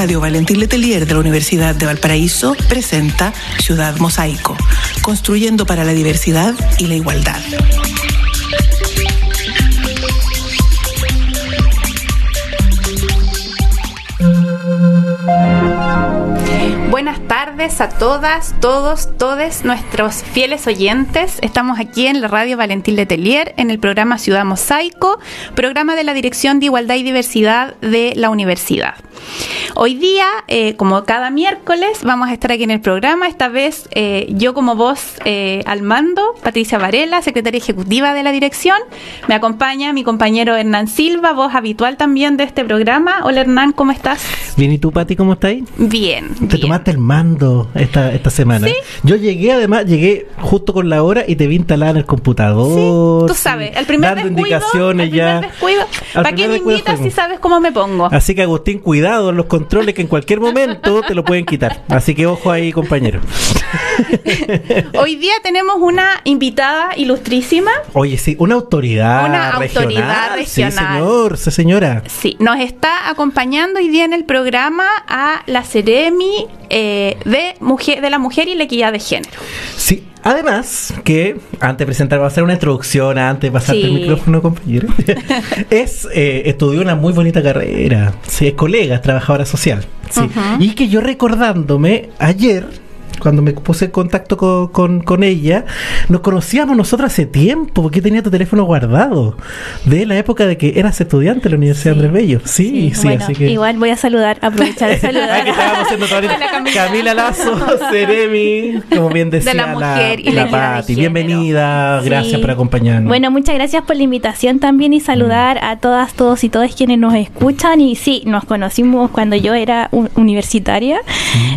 Radio Valentín Letelier de la Universidad de Valparaíso presenta Ciudad Mosaico, construyendo para la diversidad y la igualdad. Buenas tardes a todas, todos, todes nuestros fieles oyentes. Estamos aquí en la radio Valentín Letelier en el programa Ciudad Mosaico, programa de la Dirección de Igualdad y Diversidad de la Universidad. Hoy día, eh, como cada miércoles, vamos a estar aquí en el programa. Esta vez eh, yo como voz eh, al mando, Patricia Varela, secretaria ejecutiva de la dirección. Me acompaña mi compañero Hernán Silva, voz habitual también de este programa. Hola Hernán, ¿cómo estás? Bien, ¿y tú, Pati, cómo estás? Bien. Te bien. tomaste el mando esta, esta semana. ¿Sí? Yo llegué, además, llegué justo con la hora y te vi instalada en el computador. Tú sabes, el primer dando descuido, indicaciones el primer ya. descuido. ¿Para qué me invitas si sabes cómo me pongo? Así que Agustín, cuidado en los controles que en cualquier momento te lo pueden quitar. Así que ojo ahí, compañero. Hoy día tenemos una invitada ilustrísima. Oye, sí, una autoridad Una autoridad regional. Sí, regional. señor, sí, señora. Sí, nos está acompañando hoy día en el programa a la Ceremi eh, de, mujer, de la Mujer y la Equidad de Género. Sí, además que antes de presentar, va a hacer una introducción antes de pasarte Sí. el micrófono, compañero. es, eh, estudió una muy bonita carrera. Sí, es colega, es trabajadora social. Sí. Y que yo recordándome ayer. Cuando me puse en contacto con, con- con ella, nos conocíamos nosotros hace tiempo, porque tenía tu teléfono guardado, de la época de que eras estudiante en la Universidad Andrés Bello. Sí, sí, bueno, así que... igual voy a saludar, aprovechar de saludar. que Camila. Lazo, Seremi, como bien decía De la mujer y la Pati. Bienvenida, Sí. gracias por acompañarnos. Bueno, muchas gracias por la invitación también y saludar Mm. a todas, todos y todas quienes nos escuchan. Y sí, nos conocimos cuando yo era un- universitaria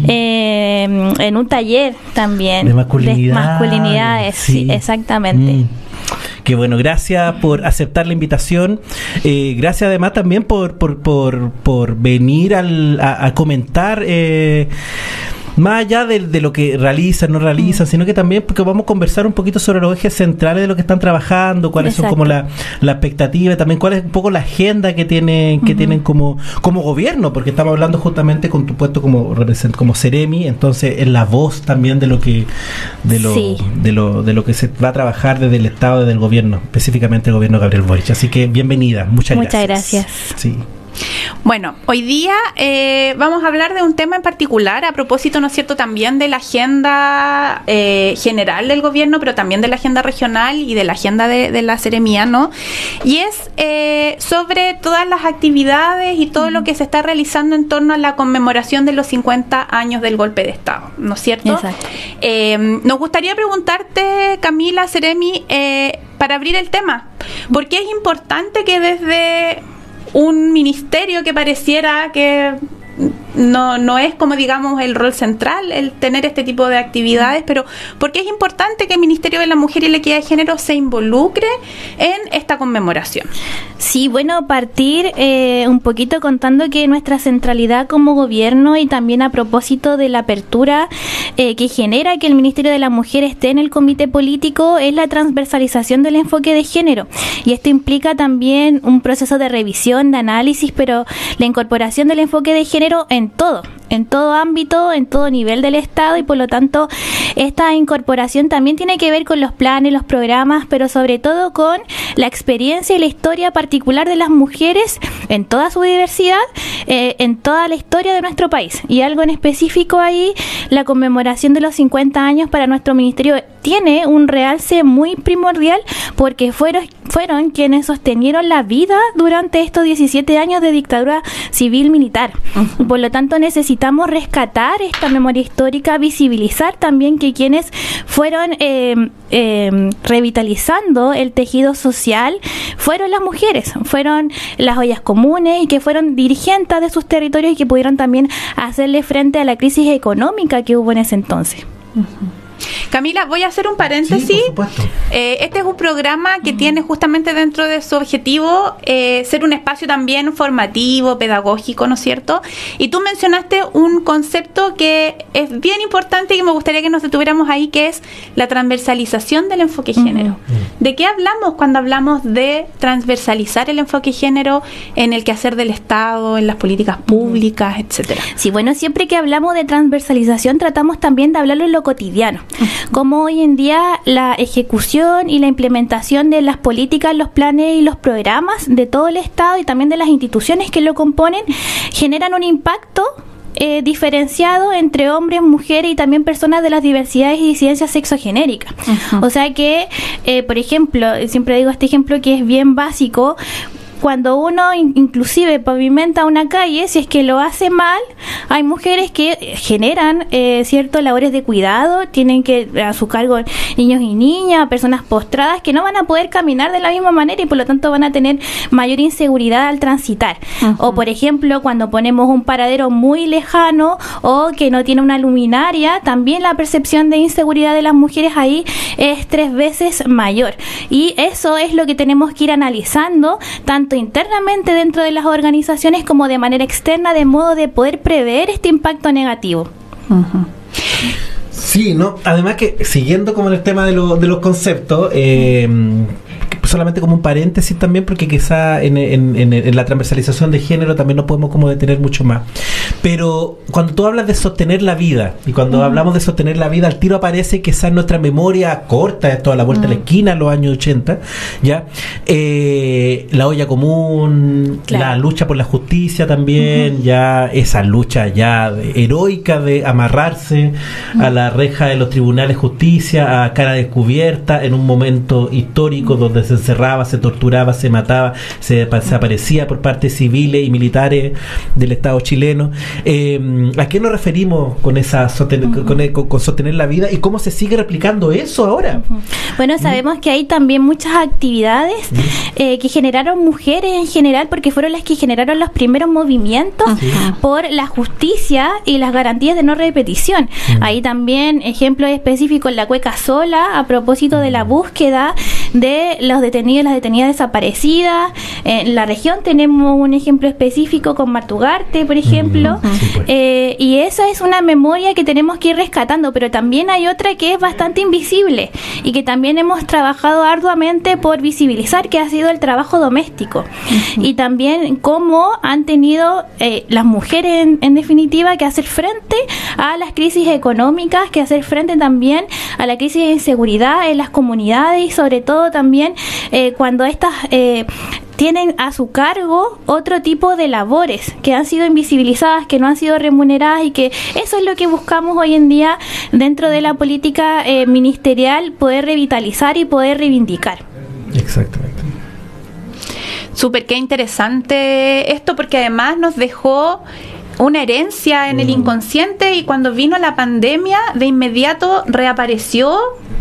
eh, en un taller también de masculinidad. masculinidades, sí, exactamente. Mm. Qué bueno, gracias por aceptar la invitación. Eh, gracias además también por, por, por, por venir al, a, a comentar. eh, más allá de, de lo que realizan, no Mm. realizan, sino que también porque vamos a conversar un poquito sobre los ejes centrales de lo que están trabajando, cuáles son como la, la expectativa, también cuál es un poco la agenda que tienen, que tienen como, como gobierno, porque estamos hablando justamente con tu puesto como represent- como Ceremi, entonces es la voz también de lo que de lo, Sí. de lo de lo que se va a trabajar desde el Estado, desde el gobierno, específicamente el gobierno de Gabriel Boric. Así que bienvenida, muchas, Muchas gracias. gracias. Sí. Bueno, hoy día eh, vamos a hablar de un tema en particular, a propósito, ¿no es cierto?, también de la agenda eh, general del gobierno, pero también de la agenda regional y de la agenda de, de la Seremía, ¿no? Y es eh, sobre todas las actividades y todo lo que se está realizando en torno a la conmemoración de los 50 años del golpe de Estado, ¿no es cierto? Exacto. Nos gustaría preguntarte, Camila Seremi, eh, para abrir el tema, ¿por qué es importante que desde un ministerio que pareciera que no, no es como digamos el rol central el tener este tipo de actividades, pero ¿por qué es importante que el Ministerio de la Mujer y la Equidad de Género se involucre en esta conmemoración? Sí, bueno, partir eh, un poquito contando que nuestra centralidad como gobierno y también a propósito de la apertura eh, que genera que el Ministerio de la Mujer esté en el comité político es la transversalización del enfoque de género. Y esto implica también un proceso de revisión, de análisis, pero la incorporación del enfoque de género en todo, en todo ámbito, en todo nivel del Estado y por lo tanto esta incorporación también tiene que ver con los planes, los programas, pero sobre todo con la experiencia y la historia particular de las mujeres en toda su diversidad, eh, en toda la historia de nuestro país. Y algo en específico ahí, la conmemoración de los 50 años para nuestro ministerio tiene un realce muy primordial porque fueron, fueron quienes sostenieron la vida durante estos 17 años de dictadura civil militar. Por lo tanto, necesitamos rescatar esta memoria histórica, visibilizar también que quienes fueron eh, eh, revitalizando el tejido social fueron las mujeres, fueron las ollas comunes y que fueron dirigentes de sus territorios y que pudieron también hacerle frente a la crisis económica que hubo en ese entonces. Camila, voy a hacer un paréntesis. Sí, por supuesto. Eh, este es un programa que tiene justamente dentro de su objetivo eh, ser un espacio también formativo, pedagógico, ¿no es cierto? Y tú mencionaste un concepto que es bien importante y que me gustaría que nos detuviéramos ahí, que es la transversalización del enfoque género. ¿De qué hablamos cuando hablamos de transversalizar el enfoque género en el quehacer del Estado, en las políticas públicas, etcétera? Sí, bueno, siempre que hablamos de transversalización tratamos también de hablarlo en lo cotidiano, como hoy en día la ejecución y la implementación de las políticas, los planes y los programas de todo el Estado y también de las instituciones que lo componen generan un impacto eh, diferenciado entre hombres, mujeres y también personas de las diversidades y disidencias sexogenéricas. O sea que, eh, por ejemplo, siempre digo este ejemplo que es bien básico, cuando uno inclusive pavimenta una calle, si es que lo hace mal, hay mujeres que generan eh, ciertos labores de cuidado, tienen que a su cargo niños y niñas, personas postradas que no van a poder caminar de la misma manera y por lo tanto van a tener mayor inseguridad al transitar. O por ejemplo, cuando ponemos un paradero muy lejano o que no tiene una luminaria, también la percepción de inseguridad de las mujeres ahí es tres veces mayor. Y eso es lo que tenemos que ir analizando, tanto internamente dentro de las organizaciones como de manera externa, de modo de poder prever este impacto negativo. Sí, ¿no? Además que, siguiendo como en el tema de, de los conceptos, eh, solamente como un paréntesis también, porque quizá en, en, la transversalización de género también no podemos como detener mucho más. Pero cuando tú hablas de sostener la vida, y cuando hablamos de sostener la vida, al tiro aparece quizá en nuestra memoria corta, esto a la vuelta de la esquina, en los años 80, ¿ya? Eh, la olla común, la lucha por la justicia también, ya esa lucha ya heroica de amarrarse a la reja de los tribunales de justicia, a cara descubierta, en un momento histórico donde se encerraba, se torturaba, se mataba, se desaparecía por parte civiles y militares del Estado chileno. Eh, ¿A qué nos referimos con esa con, sostener la vida y cómo se sigue replicando eso ahora? Bueno, sabemos que hay también muchas actividades eh, que generaron mujeres en general porque fueron las que generaron los primeros movimientos por la justicia y las garantías de no repetición. Ahí también ejemplos específicos en la cueca sola a propósito de la búsqueda de los detenidos y las detenidas desaparecidas. En la región tenemos un ejemplo específico con Martugarte, por ejemplo, pues. eh, y esa es una memoria que tenemos que ir rescatando, pero también hay otra que es bastante invisible y que también hemos trabajado arduamente por visibilizar, que ha sido el trabajo doméstico. Y también cómo han tenido eh, las mujeres, en, definitiva, que hacer frente a las crisis económicas, que hacer frente también a la crisis de inseguridad en las comunidades y sobre todo también eh, cuando estas eh, tienen a su cargo otro tipo de labores que han sido invisibilizadas, que no han sido remuneradas y que eso es lo que buscamos hoy en día dentro de la política eh, ministerial, poder revitalizar y poder reivindicar. Exactamente. Súper, qué interesante esto porque además nos dejó una herencia en el mm. inconsciente y cuando vino la pandemia de inmediato reapareció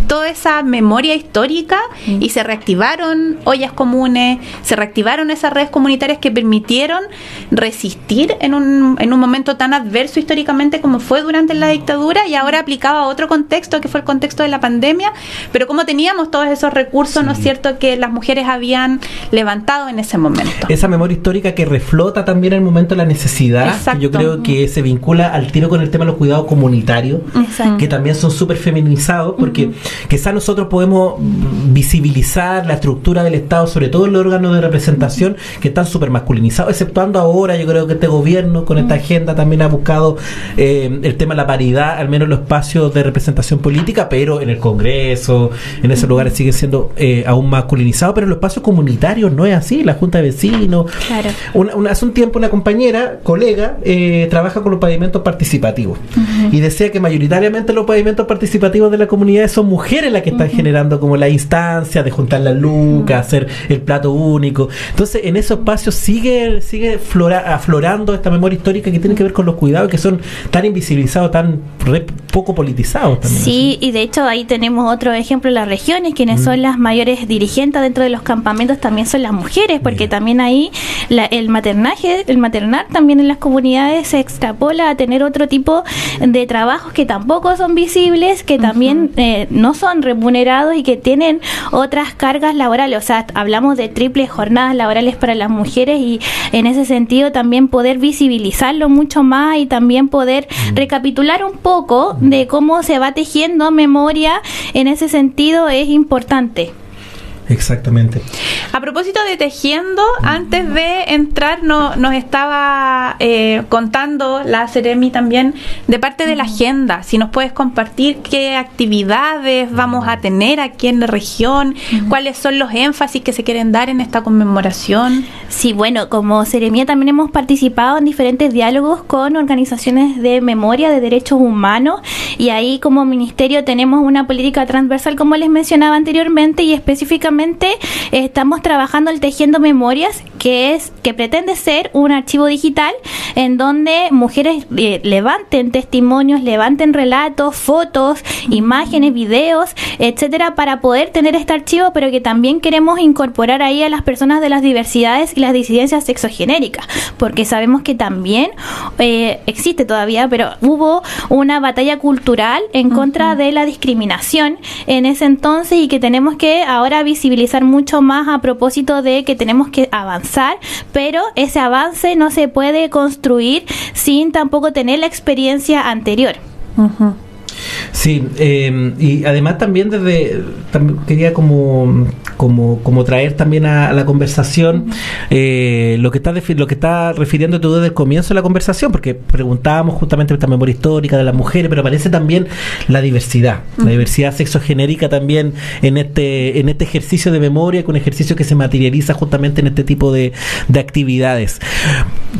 toda esa memoria histórica y se reactivaron ollas comunes, se reactivaron esas redes comunitarias que permitieron resistir en un, en un momento tan adverso históricamente como fue durante la dictadura y ahora aplicaba a otro contexto que fue el contexto de la pandemia, pero como teníamos todos esos recursos, ¿no es cierto?, que las mujeres habían levantado en ese momento. Esa memoria histórica que reflota también en el momento de la necesidad, yo creo que se vincula al tiro con el tema de los cuidados comunitarios, que también son súper feminizados, porque quizás nosotros podemos visibilizar la estructura del Estado, sobre todo en los órganos de representación, que están súper masculinizados, exceptuando ahora, yo creo que este gobierno con esta agenda también ha buscado eh, el tema de la paridad, al menos en los espacios de representación política, pero en el Congreso, en esos lugares sigue siendo eh, aún masculinizado, pero en los espacios comunitarios no es así, la Junta de Vecinos. hace un tiempo una compañera, colega, eh, trabaja con los pavimentos participativos y decía que mayoritariamente los pavimentos participativos de la comunidad son mujeres mujeres las que están generando como la instancia de juntar las lucas, hacer el plato único. Entonces, en esos espacios sigue, sigue flora, aflorando esta memoria histórica que tiene que ver con los cuidados que son tan invisibilizados, tan poco politizados también. Sí, y de hecho ahí tenemos otro ejemplo en las regiones, quienes mm. son las mayores dirigentes dentro de los campamentos también son las mujeres, porque también ahí el maternaje, el maternar también en las comunidades se extrapola a tener otro tipo de trabajos que tampoco son visibles, que también eh, no son remunerados y que tienen otras cargas laborales. O sea, hablamos de triples jornadas laborales para las mujeres y en ese sentido también poder visibilizarlo mucho más y también poder mm. recapitular un poco de cómo se va tejiendo memoria en ese sentido es importante. Exactamente. A propósito de tejiendo, antes de entrar no, nos estaba eh, contando la Ceremi también de parte de la agenda. Si nos puedes compartir qué actividades vamos a tener aquí en la región, cuáles son los énfasis que se quieren dar en esta conmemoración. Sí, bueno, como Ceremia también hemos participado en diferentes diálogos con organizaciones de memoria de derechos humanos y ahí como ministerio tenemos una política transversal como les mencionaba anteriormente y específicamente estamos trabajando el Tejiendo Memorias, que es que pretende ser un archivo digital en donde mujeres eh, levanten testimonios, levanten relatos, fotos, imágenes, videos, etcétera, para poder tener este archivo, pero que también queremos incorporar ahí a las personas de las diversidades y las disidencias sexogenéricas, porque sabemos que también eh, existe todavía, pero hubo una batalla cultural en contra de la discriminación en ese entonces y que tenemos que ahora visibilizar mucho más a propósito de que tenemos que avanzar, pero ese avance no se puede construir sin tampoco tener la experiencia anterior. Sí, em, y además también desde quería como, como, como traer también a, la conversación eh, lo que está lo que está refiriendo tú desde el comienzo de la conversación, porque preguntábamos justamente esta memoria histórica de las mujeres, pero aparece también la diversidad, la diversidad sexogenérica también en este en este ejercicio de memoria, con un ejercicio que se materializa justamente en este tipo de, de actividades.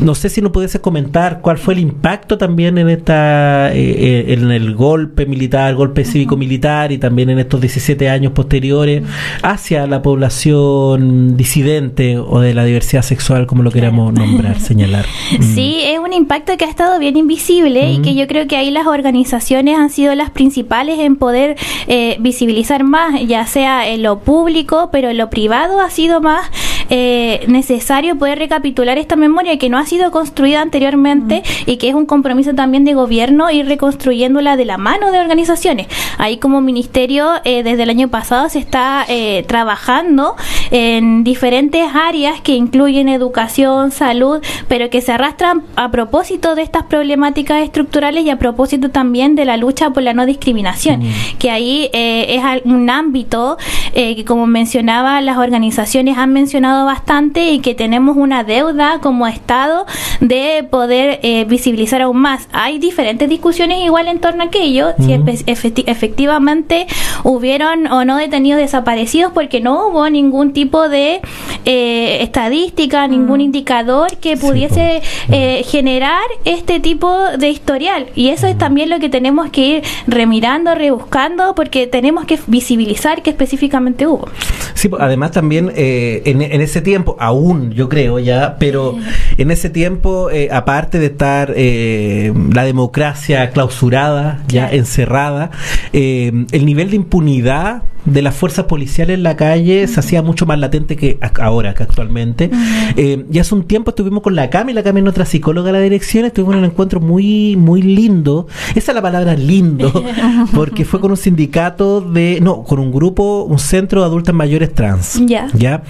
No sé si nos pudiese comentar cuál fue el impacto también en esta eh, eh, en el golpe militar, golpe cívico-militar y también en estos 17 años posteriores hacia la población disidente o de la diversidad sexual, como lo queramos nombrar, señalar. Sí, es un impacto que ha estado bien invisible y que yo creo que ahí las organizaciones han sido las principales en poder eh, visibilizar más, ya sea en lo público, pero en lo privado ha sido más eh, necesario poder recapitular esta memoria que no ha sido construida anteriormente y que es un compromiso también de gobierno ir reconstruyéndola de la mano de organizaciones. Ahí como ministerio eh, desde el año pasado se está eh, trabajando en diferentes áreas que incluyen educación, salud, pero que se arrastran a propósito de estas problemáticas estructurales y a propósito también de la lucha por la no discriminación, mm. que ahí es un ámbito que como mencionaba las organizaciones han mencionado bastante y que tenemos una deuda como Estado de poder eh, visibilizar aún más. Hay diferentes discusiones igual en torno a aquello, si efectivamente hubieron o no detenidos desaparecidos porque no hubo ningún tipo de eh, estadística, ningún indicador que pudiese eh, generar este tipo de historial. Y eso es también lo que tenemos que ir remirando, rebuscando, porque tenemos que visibilizar que específicamente hubo. Sí, además también en, en ese tiempo, aún yo creo ya, pero en ese tiempo, eh, aparte de estar eh, la democracia clausurada, ya encerrada, eh, el nivel de impunidad de las fuerzas policiales en la calle se hacía mucho más latente que ahora, que actualmente. y hace un tiempo estuvimos con la Cami, la Cami es nuestra psicóloga de la dirección, estuvimos en un encuentro muy, muy lindo. Esa es la palabra lindo, porque fue con un sindicato de, no, con un grupo, un centro de adultas mayores trans. ¿ya?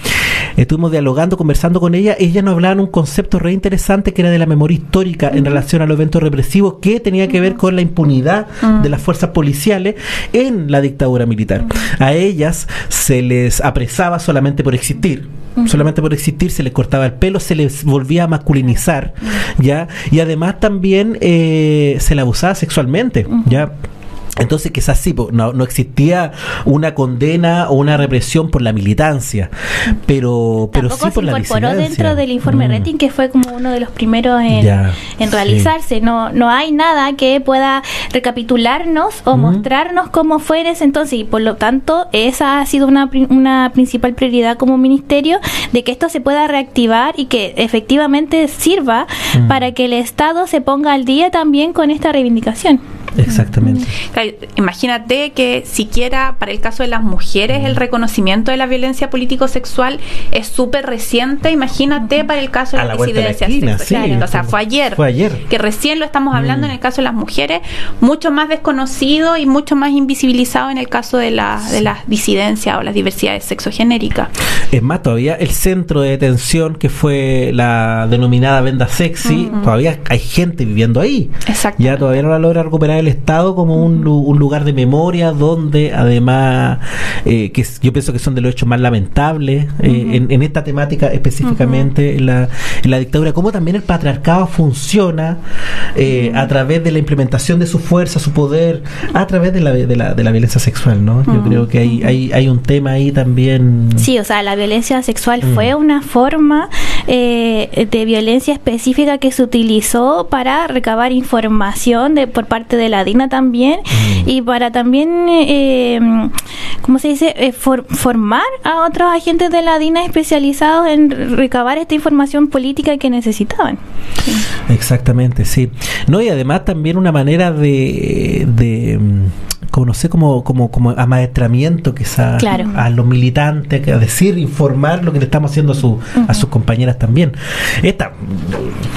Estuvimos dialogando, conversando con ella, ella nos hablaba un concepto re interesante que era de la memoria histórica en relación a los eventos represivos que tenía que ver con la impunidad de las fuerzas policiales en la dictadura militar. A ellas se les apresaba solamente por existir, solamente por existir se les cortaba el pelo, se les volvía a masculinizar, ¿ya? Y además también eh, se le abusaba sexualmente, ¿ya? Entonces, quizás sí, no, no existía una condena o una represión por la militancia, pero, pero sí por la disidencia. incorporó dentro del informe mm. Rating, que fue como uno de los primeros en, en realizarse. No, no hay nada que pueda recapitularnos o mostrarnos cómo fue en ese entonces, y por lo tanto, esa ha sido una, una principal prioridad como ministerio, de que esto se pueda reactivar y que efectivamente sirva mm. para que el Estado se ponga al día también con esta reivindicación. Exactamente. Imagínate que siquiera para el caso de las mujeres el reconocimiento de la violencia político-sexual es súper reciente. Imagínate para el caso de la disidencia sexual. o sea, fue ayer, fue ayer. Que recién lo estamos hablando mm. en el caso de las mujeres, mucho más desconocido y mucho más invisibilizado en el caso de, la, de las disidencias o las diversidades sexogenéricas. Es más, todavía el centro de detención que fue la denominada venda sexy, todavía hay gente viviendo ahí. Exacto. Ya todavía no la logra recuperar el Estado como un, lugar de memoria donde además, eh, que yo pienso que son de los hechos más lamentables eh, en, esta temática específicamente, en, la, dictadura, como también el patriarcado funciona eh, a través de la implementación de su fuerza, su poder, a través de la, de la, de la violencia sexual, ¿no? Yo creo que hay, hay, hay un tema ahí también. Sí, o sea, la violencia sexual fue una forma de violencia específica que se utilizó para recabar información de, por parte de la DINA también. Y para también, eh, ¿cómo se dice?, eh, formar a otros agentes de la DINA especializados en recabar esta información política que necesitaban. Exactamente, sí. No, y además también una manera de, de como no sé, como, como, como amaestramiento quizás a los militantes, a decir, informar lo que le estamos haciendo a, su, a sus compañeras también. Esta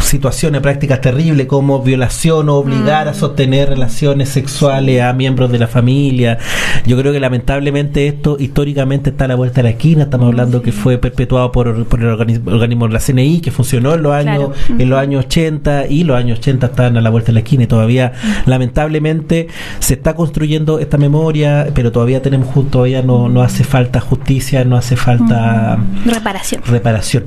situaciones, prácticas terribles como violación o obligar a mm. sostener relaciones sexuales a miembros de la familia. Yo creo que lamentablemente esto históricamente está a la vuelta de la esquina. Estamos hablando que fue perpetuado por, por el organismo, de la CNI, que funcionó en los años, en los años 80 y los años 80 están a la vuelta de la esquina y todavía lamentablemente se está construyendo esta memoria, pero todavía tenemos todavía no, no hace falta justicia, no hace falta reparación. Reparación.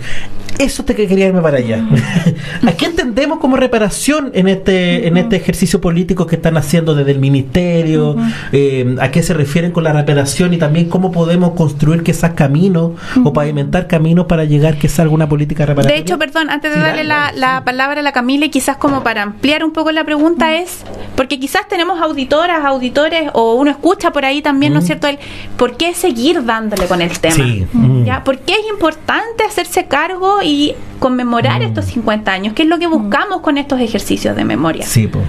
Eso te quería irme para allá. ¿A qué entendemos como reparación en este en este ejercicio político que están haciendo desde el ministerio? Eh, ¿A qué se refieren con la reparación y también cómo podemos construir quizás caminos o pavimentar caminos para llegar que salga una política reparativa? De hecho, perdón, antes de darle la, la, palabra a la Camila y quizás como para ampliar un poco la pregunta es, porque quizás tenemos auditoras, auditores o uno escucha por ahí también, ¿no es mm. cierto? El, ¿Por qué seguir dándole con el tema? Mm. ¿Ya? ¿Por qué es importante hacerse cargo y conmemorar mm. estos 50 años? ¿Qué es lo que buscamos con estos ejercicios de memoria? Sí, pues.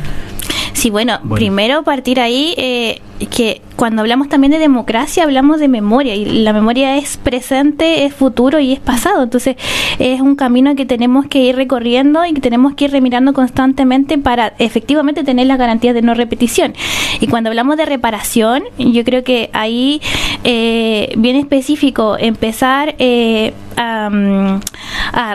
Sí, bueno, primero partir ahí, eh, que cuando hablamos también de democracia hablamos de memoria y la memoria es presente, es futuro y es pasado. Entonces es un camino que tenemos que ir recorriendo y que tenemos que ir remirando constantemente para efectivamente tener las garantías de no repetición. Y cuando hablamos de reparación, yo creo que ahí eh, bien específico empezar eh, a,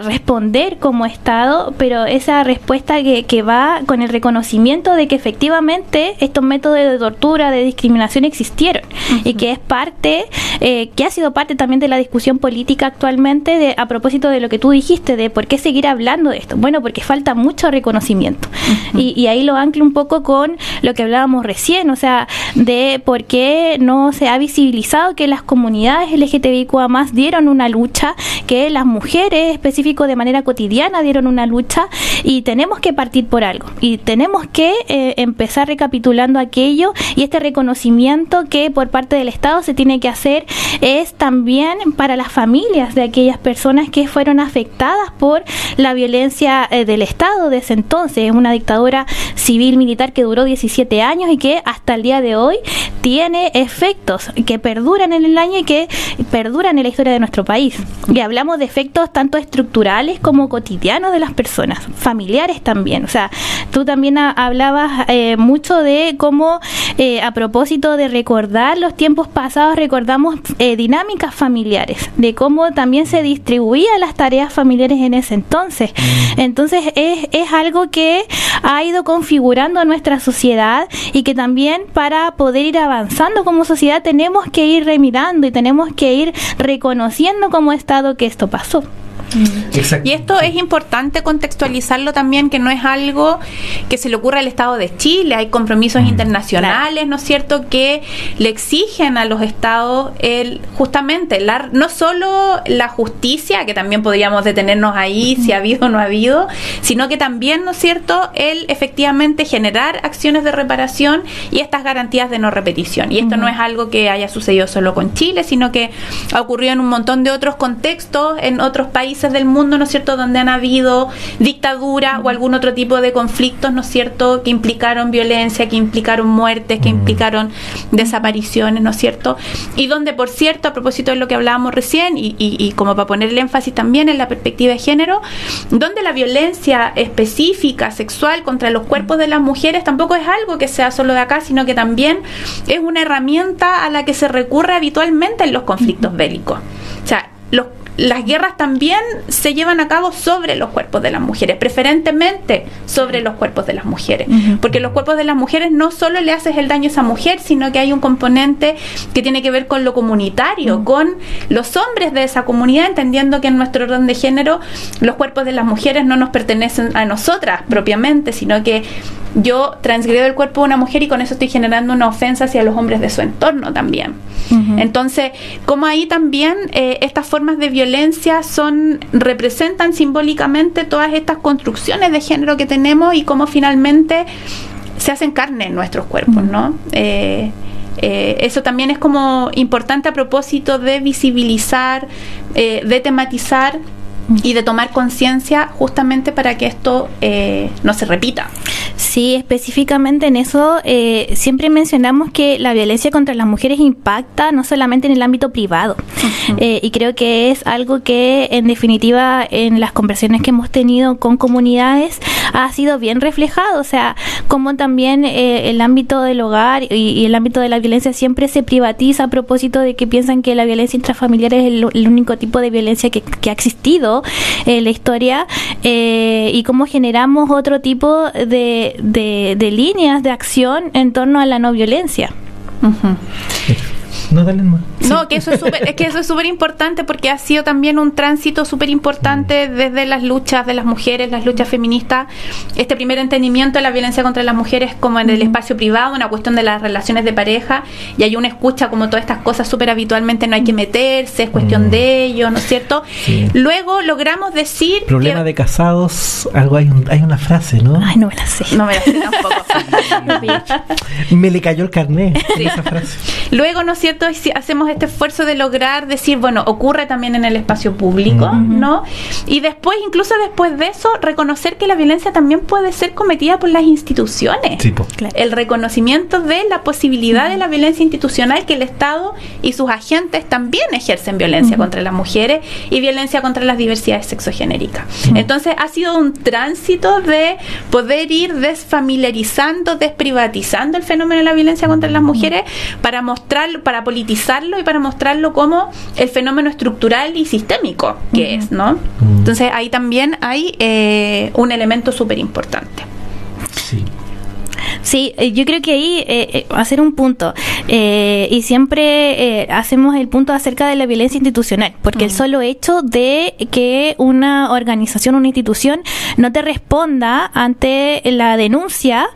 responder como Estado, pero esa respuesta que, que va con el reconocimiento de que efectivamente estos métodos de tortura, de discriminación existieron y que es parte, eh, que ha sido parte también de la discusión política actualmente de, a propósito de lo que tú dijiste, de por qué seguir hablando de esto. Bueno, porque falta mucho reconocimiento. y, ahí lo anclo un poco con lo que hablábamos recién, o sea, de por qué no se ha visibilizado que las comunidades LGTBIQA más dieron una lucha, que las mujeres específico de manera cotidiana dieron una lucha y tenemos que partir por algo y tenemos que eh, empezar recapitulando aquello y este reconocimiento que por parte del Estado se tiene que hacer es también para las familias de aquellas personas que fueron afectadas por la violencia eh, del Estado de ese entonces. Una dictadura civil militar que duró 17 años y que hasta el día de hoy tiene efectos que perduran en el año y que perduran en la historia de nuestro país. Y hablamos de efectos tanto estructurales como cotidianos de las personas, familiares también. O sea, tú también hablabas eh, mucho de cómo eh, a propósito de recordar los tiempos pasados, recordamos eh, dinámicas familiares, de cómo también se distribuían las tareas familiares en ese entonces. Mm. Entonces es, es algo que ha ido configurando nuestra sociedad y que también para poder ir avanzando como sociedad tenemos que ir remirando y tenemos que ir reconociendo como Estado que esto pasó. Exacto. Y esto es importante contextualizarlo también, que no es algo que se le ocurra al Estado de Chile, hay compromisos Mm. internacionales, ¿no es cierto?, que le exigen a los estados el justamente la, no solo la justicia, que también podríamos detenernos ahí si ha habido o no ha habido, sino que también, ¿no es cierto?, el efectivamente generar acciones de reparación y estas garantías de no repetición. Y esto no es algo que haya sucedido solo con Chile, sino que ha ocurrido en un montón de otros contextos, en otros países del mundo, ¿no es cierto?, donde han habido dictadura o algún otro tipo de conflictos, ¿no es cierto?, que implicaron violencia, que implicaron muertes, que implicaron desapariciones, ¿no es cierto? Y donde, por cierto, a propósito de lo que hablábamos recién, y, y- y como para poner el énfasis también en la perspectiva de género, donde la violencia específica sexual contra los cuerpos de las mujeres tampoco es algo que sea solo de acá, sino que también es una herramienta a la que se recurre habitualmente en los conflictos bélicos. O sea, los- las guerras también se llevan a cabo sobre los cuerpos de las mujeres, preferentemente sobre los cuerpos de las mujeres, porque los cuerpos de las mujeres no solo le haces el daño a esa mujer, sino que hay un componente que tiene que ver con lo comunitario, con los hombres de esa comunidad, entendiendo que en nuestro orden de género los cuerpos de las mujeres no nos pertenecen a nosotras propiamente, sino que yo transgredo el cuerpo de una mujer y con eso estoy generando una ofensa hacia los hombres de su entorno también. Entonces, como ahí también eh, estas formas de violencia son representan simbólicamente todas estas construcciones de género que tenemos y cómo finalmente se hacen carne en nuestros cuerpos, ¿no? Eh, eh, eso también es como importante a propósito de visibilizar, eh, de tematizar y de tomar conciencia justamente para que esto eh, no se repita. Sí, específicamente en eso eh, siempre mencionamos que la violencia contra las mujeres impacta no solamente en el ámbito privado Eh, y creo que es algo que en definitiva en las conversaciones que hemos tenido con comunidades ha sido bien reflejado, o sea, como también eh, el ámbito del hogar y, y el ámbito de la violencia siempre se privatiza a propósito de que piensan que la violencia intrafamiliar es el, el único tipo de violencia que, que ha existido en la historia eh, y cómo generamos otro tipo de, de, de líneas de acción en torno a la no violencia. No, dale más. No, que eso es súper, es que eso es súper importante porque ha sido también un tránsito súper importante desde las luchas de las mujeres, las luchas feministas, este primer entendimiento de la violencia contra las mujeres como en el espacio privado, una cuestión de las relaciones de pareja, y hay una escucha como todas estas cosas súper habitualmente no hay que meterse, es cuestión Mm. de ello, ¿no es cierto? Sí. Luego logramos decir Problema que- de casados, algo hay, un- hay una frase, ¿no? Ay, no me la sé. No me la sé tampoco. Me le cayó el carnet esa frase. Luego, ¿no es cierto? Si hacemos este esfuerzo de lograr decir, bueno, ocurre también en el espacio público, ¿no? Y después, incluso después de eso, reconocer que la violencia también puede ser cometida por las instituciones. Sí. Claro. El reconocimiento de la posibilidad de la violencia institucional que el Estado y sus agentes también ejercen violencia contra las mujeres y violencia contra las diversidades sexogenéricas. Entonces ha sido un tránsito de poder ir desfamiliarizando, desprivatizando el fenómeno de la violencia contra las mujeres para mostrarlo, para politizarlo y para mostrarlo como el fenómeno estructural y sistémico que es, ¿no? Entonces ahí también hay eh, un elemento súper importante. Sí. Sí, eh, yo creo que ahí eh, eh, hacer un punto eh, y siempre eh, hacemos el punto acerca de la violencia institucional, porque el solo hecho de que una organización, una institución no te responda ante la denuncia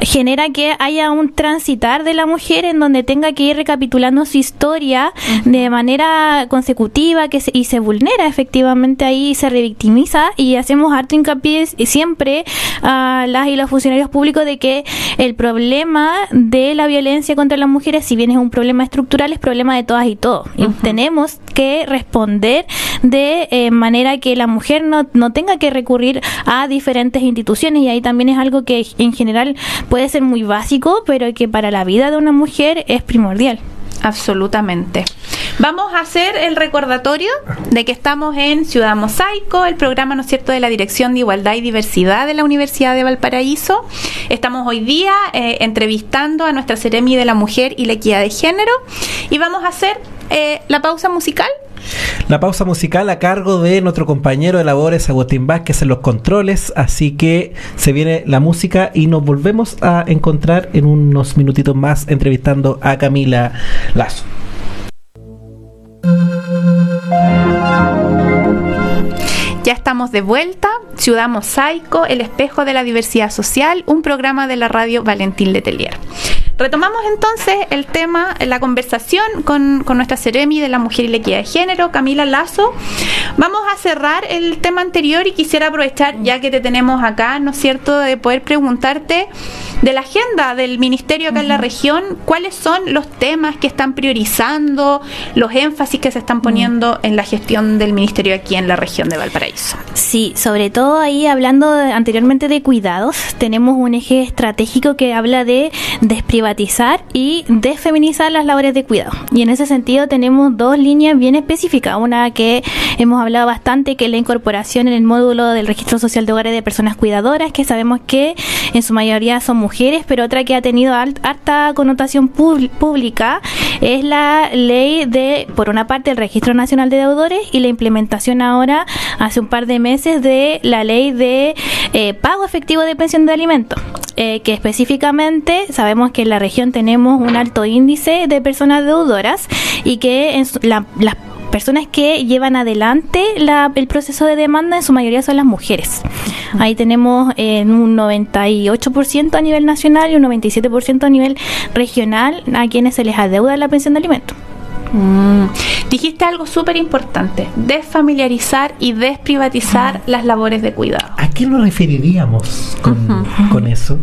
genera que haya un transitar de la mujer en donde tenga que ir recapitulando su historia de manera consecutiva que se- y se vulnera efectivamente ahí se revictimiza y hacemos harto hincapié siempre a las y los funcionarios públicos de que el problema de la violencia contra las mujeres si bien es un problema estructural es problema de todas y todos. Y tenemos que responder de eh, manera que la mujer no, no tenga que recurrir a diferentes instituciones y ahí también es algo que en general puede ser muy básico pero que para la vida de una mujer es primordial Absolutamente. Vamos a hacer el recordatorio de que estamos en Ciudad Mosaico, el programa, ¿no cierto?, de la Dirección de Igualdad y Diversidad de la Universidad de Valparaíso. Estamos hoy día eh, entrevistando a nuestra Seremi de la Mujer y la Equidad de Género y vamos a hacer eh, la pausa musical. La pausa musical a cargo de nuestro compañero de labores Agustín Vázquez en los controles, así que se viene la música y nos volvemos a encontrar en unos minutitos más entrevistando a Camila Lazo. Ya estamos de vuelta, Ciudad Mosaico, el espejo de la diversidad social, un programa de la radio Valentín Letelier. Retomamos entonces el tema, la conversación con, con, nuestra Ceremi de la Mujer y la Equidad de Género, Camila Lazo. Vamos a cerrar el tema anterior y quisiera aprovechar, ya que te tenemos acá, ¿no es cierto?, de poder preguntarte de la agenda del Ministerio acá en la región, cuáles son los temas que están priorizando, los énfasis que se están poniendo en la gestión del Ministerio aquí en la región de Valparaíso. Sí, sobre todo ahí hablando anteriormente de cuidados, tenemos un eje estratégico que habla de y desfeminizar las labores de cuidado. Y en ese sentido tenemos dos líneas bien específicas. Una que hemos hablado bastante, que es la incorporación en el módulo del Registro Social de Hogares de Personas Cuidadoras, que sabemos que en su mayoría son mujeres, pero otra que ha tenido alta connotación pública es la ley de, por una parte, el Registro Nacional de Deudores y la implementación ahora, hace un par de meses, de la ley de eh, pago efectivo de pensión de alimentos. Eh, que específicamente sabemos que la región tenemos un alto índice de personas deudoras y que en las personas que llevan adelante el proceso de demanda en su mayoría son las mujeres. Ahí tenemos en un 98% a nivel nacional y un 97% a nivel regional a quienes se les adeuda la pensión de alimentos. Mm. Dijiste algo súper importante, desfamiliarizar y desprivatizar las labores de cuidado. ¿A qué nos referiríamos con, eso?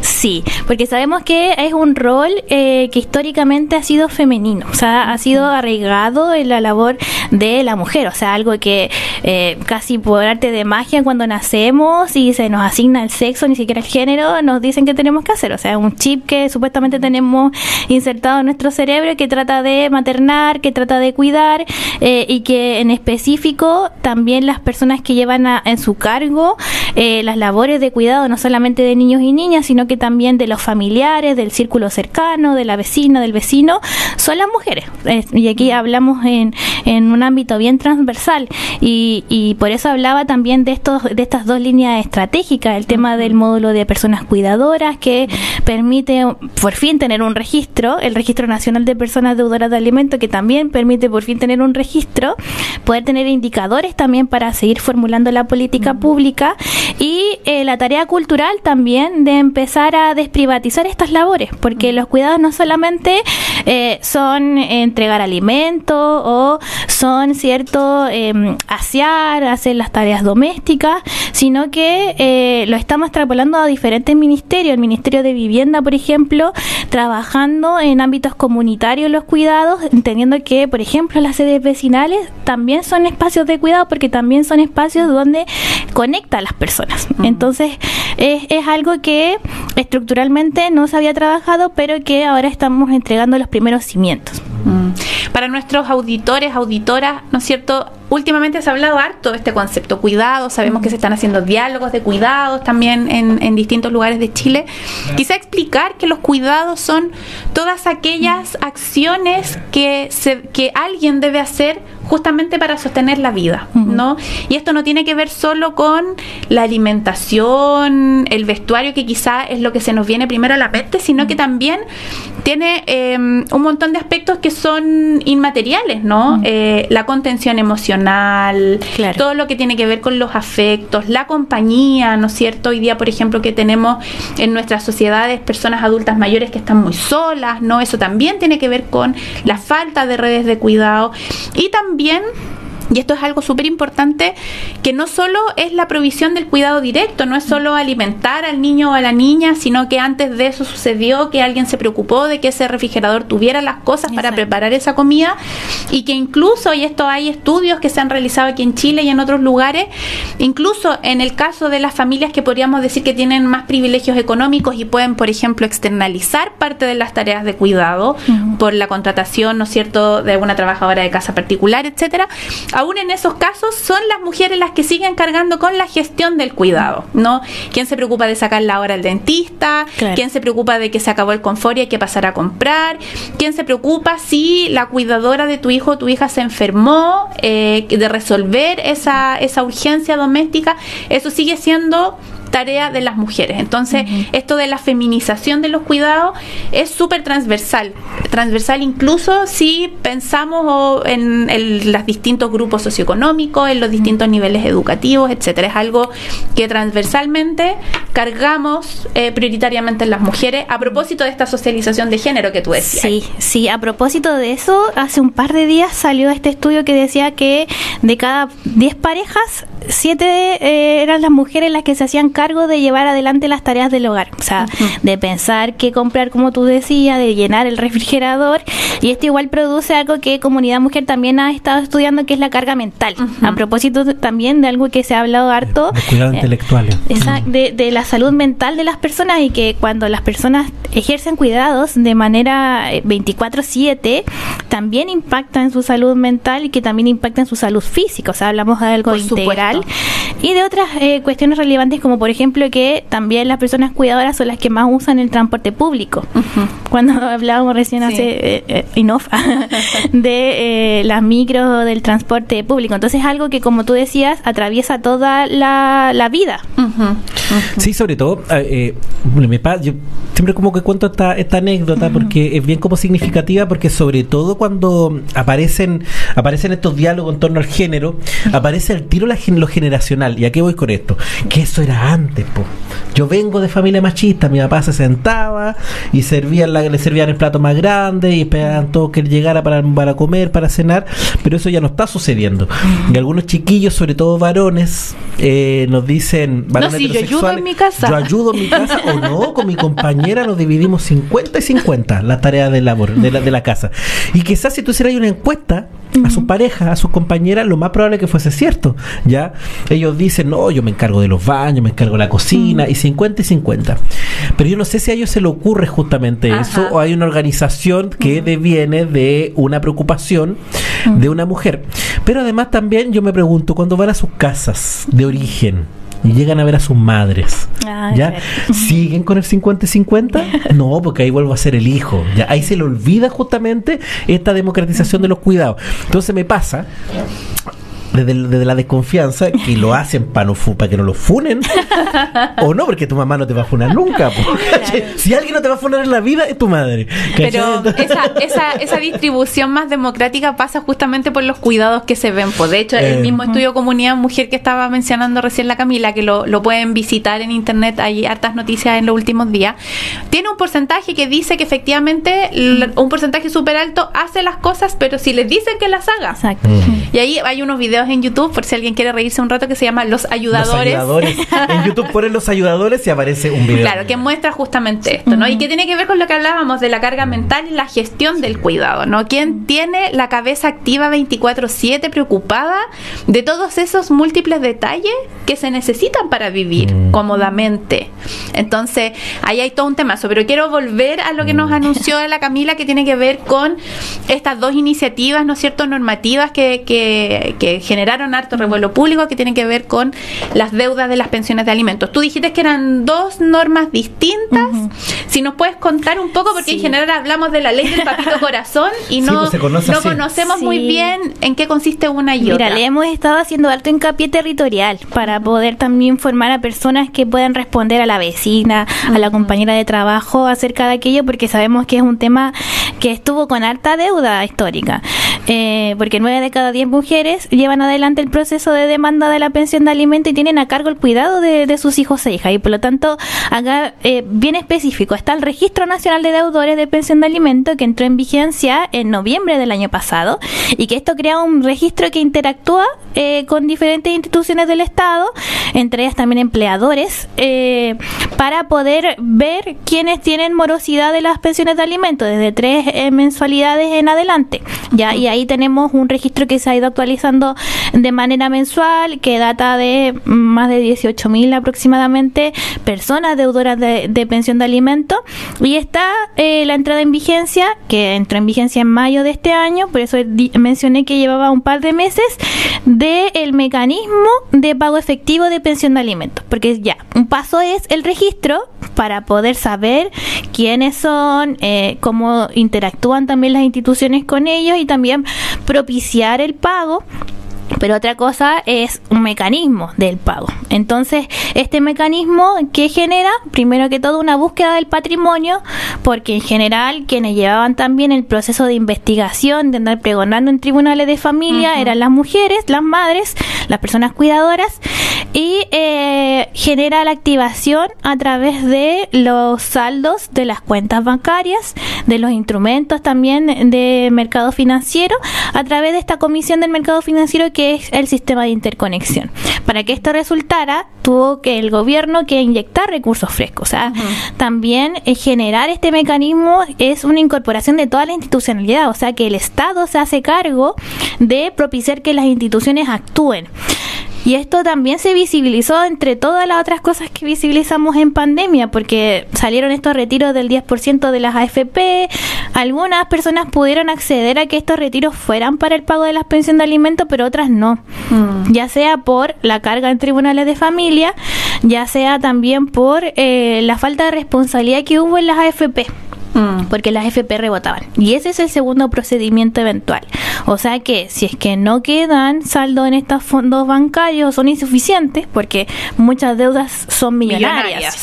Sí, porque sabemos que es un rol eh, que históricamente ha sido femenino, o sea, ha sido arraigado en la labor de la mujer, o sea, algo que eh, casi por arte de magia cuando nacemos y se nos asigna el sexo, ni siquiera el género, nos dicen que tenemos que hacer, o sea, un chip que supuestamente tenemos insertado en nuestro cerebro que trata de maternar que trata de cuidar eh, y que en específico también las personas que llevan en su cargo eh, las labores de cuidado no solamente de niños y niñas, sino que también de los familiares, del círculo cercano, de la vecina, del vecino, son las mujeres. y aquí hablamos en, en un ámbito bien transversal y, y por eso hablaba también de, estos, de estas dos líneas estratégicas, el tema del módulo de personas cuidadoras que permite por fin tener un registro, el Registro Nacional de Personas Deudoras de Alimentos, que también permite por fin tener un registro, poder tener indicadores también para seguir formulando la política pública y eh, la tarea cultural también de empezar a desprivatizar estas labores, porque los cuidados no solamente eh, son entregar alimentos o son, cierto, em, asear, hacer las tareas domésticas, sino que eh, lo estamos extrapolando a diferentes ministerios, el Ministerio de Vivienda, por ejemplo, trabajando en ámbitos comunitarios los cuidados, entendiendo que, por ejemplo, las sedes vecinales también son espacios de cuidado porque también son espacios donde conecta a las personas. Entonces, es, es algo que estructuralmente no se había trabajado, pero que ahora estamos entregando los primeros cimientos. Mm. Para nuestros auditores, auditoras, ¿no es cierto? Últimamente se ha hablado harto de este concepto, cuidado, sabemos que se están haciendo diálogos de cuidados también en, en distintos lugares de Chile. Quizá explicar que los cuidados son todas aquellas acciones que, se, que alguien debe hacer justamente para sostener la vida, ¿no? Y esto no tiene que ver solo con la alimentación, el vestuario, que quizá es lo que se nos viene primero a la mente, sino que también tiene em, un montón de aspectos que son inmateriales, ¿no? Eh, la contención emocional, todo lo que tiene que ver con los afectos, la compañía, ¿no es cierto? Hoy día, por ejemplo, que tenemos en nuestras sociedades personas adultas mayores que están muy solas, ¿no? Eso también tiene que ver con la falta de redes de cuidado y también también y esto es algo súper importante, que no solo es la provisión del cuidado directo, no es solo alimentar al niño o a la niña, sino que antes de eso sucedió que alguien se preocupó de que ese refrigerador tuviera las cosas para preparar esa comida y que incluso, y esto hay estudios que se han realizado aquí en Chile y en otros lugares, incluso en el caso de las familias que podríamos decir que tienen más privilegios económicos y pueden, por ejemplo, externalizar parte de las tareas de cuidado por la contratación, ¿no es cierto?, de una trabajadora de casa particular, etcétera aún en esos casos son las mujeres las que siguen cargando con la gestión del cuidado, ¿no? ¿Quién se preocupa de sacar la hora al dentista? ¿Quién se preocupa de que se acabó el confort y hay que pasar a comprar? ¿Quién se preocupa si la cuidadora de tu hijo o tu hija se enfermó? Eh, de resolver esa, esa urgencia doméstica, eso sigue siendo tarea de las mujeres. Entonces, esto de la feminización de los cuidados es súper transversal, transversal incluso si pensamos en, los distintos grupos socioeconómicos, en los distintos niveles educativos, etcétera. Es algo que transversalmente cargamos eh, prioritariamente en las mujeres a propósito de esta socialización de género que tú decías. Sí, sí, a propósito de eso, hace un par de días salió este estudio que decía que de cada 10 parejas, 7 eh, eran las mujeres las que se hacían cargo de llevar adelante las tareas del hogar. O sea, de pensar qué comprar, como tú decías, de llenar el refrigerador. Y esto igual produce algo que Comunidad Mujer también ha estado estudiando, que es la carga mental. A propósito también de algo que se ha hablado harto. De, cuidado eh, intelectual. De, de la salud mental de las personas y que cuando las personas ejercen cuidados de manera 24/7, eh, también impacta en su salud mental y que también impacta en su salud física. O sea, hablamos de algo integral. Y de otras eh, cuestiones relevantes como por ejemplo que también las personas cuidadoras son las que más usan el transporte público. Cuando hablábamos recién hace eh, de las micros del transporte público. Entonces es algo que como tú decías atraviesa toda la, vida. Sí, sobre todo, eh, me, yo siempre como que cuento esta, esta anécdota porque es bien como significativa porque sobre todo cuando aparecen aparecen estos diálogos en torno al género, aparece el tiro la, lo generacional. ¿Y a qué voy con esto? Que eso era antes, po. Yo vengo de familia machista, mi papá se sentaba y servían la, le servían el plato más grande y esperaban todo que él llegara para, para comer, para cenar, pero eso ya no está sucediendo. Y algunos chiquillos, sobre todo varones, eh, nos dicen, varones no, yo ayudo en mi casa. Yo ayudo en mi casa o no, con mi compañera nos dividimos 50 y 50 la tarea de labor de la, de la casa. Y quizás si tú hicieras una encuesta a su pareja, a su compañera, lo más probable que fuese cierto. ¿ya? Ellos dicen, no, yo me encargo de los baños, me encargo de la cocina, y 50 y 50. Pero yo no sé si a ellos se le ocurre justamente eso, o hay una organización que deviene de una preocupación de una mujer. Pero además también yo me pregunto, cuando van a sus casas de origen, y llegan a ver a sus madres. Ah, ¿Ya? ¿Siguen con el 50-50? No, porque ahí vuelvo a ser el hijo. ¿ya? Ahí se le olvida justamente esta democratización de los cuidados. Entonces me pasa desde, la desconfianza que lo hacen para, no, para que no lo funen o no, porque tu mamá no te va a funar nunca. Si alguien no te va a funar en la vida es tu madre. Pero esa, esa, esa, distribución más democrática pasa justamente por los cuidados que se ven. Pues de hecho, el eh. mismo estudio Comunidad Mujer que estaba mencionando recién la Camila, que lo, lo pueden visitar en internet, hay hartas noticias en los últimos días, tiene un porcentaje que dice que efectivamente un porcentaje súper alto hace las cosas, pero si les dicen que las haga. Exacto. Y ahí hay unos videos en YouTube, por si alguien quiere reírse un rato, que se llama Los Ayudadores. en YouTube ponen Los Ayudadores y aparece un video. Claro, que muestra justamente esto, ¿no? Y que tiene que ver con lo que hablábamos de la carga mental y la gestión del cuidado, ¿no? ¿Quién tiene la cabeza activa 24/7 preocupada de todos esos múltiples detalles que se necesitan para vivir mm. cómodamente? Entonces, ahí hay todo un tema pero quiero volver a lo que nos anunció la Camila, que tiene que ver con estas dos iniciativas, ¿no es cierto?, normativas que, que, que generaron harto revuelo público que tiene que ver con las deudas de las pensiones de alimentos. Tú dijiste que eran dos normas distintas. Si nos puedes contar un poco, porque en general hablamos de la ley del papito corazón y no, pues no conocemos muy bien en qué consiste una y Mira, otra. le hemos estado haciendo alto hincapié territorial para poder también formar a personas que puedan responder a la vecina, a la compañera de trabajo acerca de aquello, porque sabemos que es un tema que estuvo con alta deuda histórica. Eh, porque nueve de cada diez mujeres llevan adelante el proceso de demanda de la pensión de alimento y tienen a cargo el cuidado de, sus hijos e hijas. Y por lo tanto, acá eh, bien específico, está el Registro Nacional de Deudores de Pensión de Alimento que entró en vigencia en noviembre del año pasado y que esto crea un registro que interactúa eh, con diferentes instituciones del Estado, entre ellas también empleadores, eh, para poder ver quiénes tienen morosidad de las pensiones de alimento desde tres mensualidades en adelante. Ya, tenemos un registro que se ha ido actualizando de manera mensual, que data de más de 18 mil aproximadamente personas deudoras de, pensión de alimentos. Y está eh, la entrada en vigencia, que entró en vigencia en mayo de este año, por eso mencioné que llevaba un par de meses, del el mecanismo de pago efectivo de pensión de alimentos. Porque ya, un paso es el registro para poder saber quiénes son, eh, cómo interactúan también las instituciones con ellos y también propiciar el pago pero otra cosa es un mecanismo del pago. Entonces, este mecanismo que genera, primero que todo, una búsqueda del patrimonio, porque en general quienes llevaban también el proceso de investigación, de andar pregonando en tribunales de familia, eran las mujeres, las madres, las personas cuidadoras, y eh, genera la activación a través de los saldos de las cuentas bancarias, de los instrumentos también de mercado financiero, a través de esta comisión del mercado financiero que es el sistema de interconexión. Para que esto resultara, tuvo que el gobierno que inyectar recursos frescos. O sea, también eh, generar este mecanismo es una incorporación de toda la institucionalidad, o sea, que el Estado se hace cargo de propiciar que las instituciones actúen. Y esto también se visibilizó entre todas las otras cosas que visibilizamos en pandemia, porque salieron estos retiros del 10% de las AFP, algunas personas pudieron acceder a que estos retiros fueran para el pago de las pensiones de alimentos, pero otras no, mm. ya sea por la carga en tribunales de familia, ya sea también por eh, la falta de responsabilidad que hubo en las AFP. Mm. porque las FP rebotaban. Y ese es el segundo procedimiento eventual. O sea que si es que no quedan saldo en estos fondos bancarios son insuficientes, porque muchas deudas son millonarias,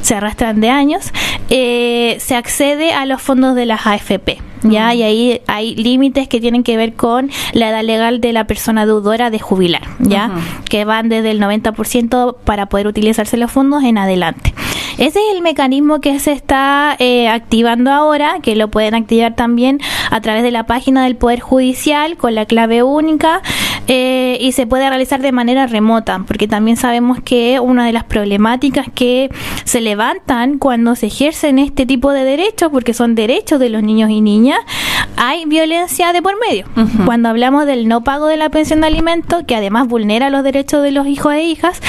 se arrastran de años, eh, se accede a los fondos de las AFP. ¿ya? Mm. Y ahí hay límites que tienen que ver con la edad legal de la persona deudora de jubilar, ¿ya? Que van desde el 90% para poder utilizarse los fondos en adelante. Ese es el mecanismo que se está eh, activando ahora, que lo pueden activar también a través de la página del Poder Judicial con la clave única eh, y se puede realizar de manera remota, porque también sabemos que una de las problemáticas que se levantan cuando se ejercen este tipo de derechos, porque son derechos de los niños y niñas, hay violencia de por medio. Cuando hablamos del no pago de la pensión de alimentos, que además vulnera los derechos de los hijos e hijas,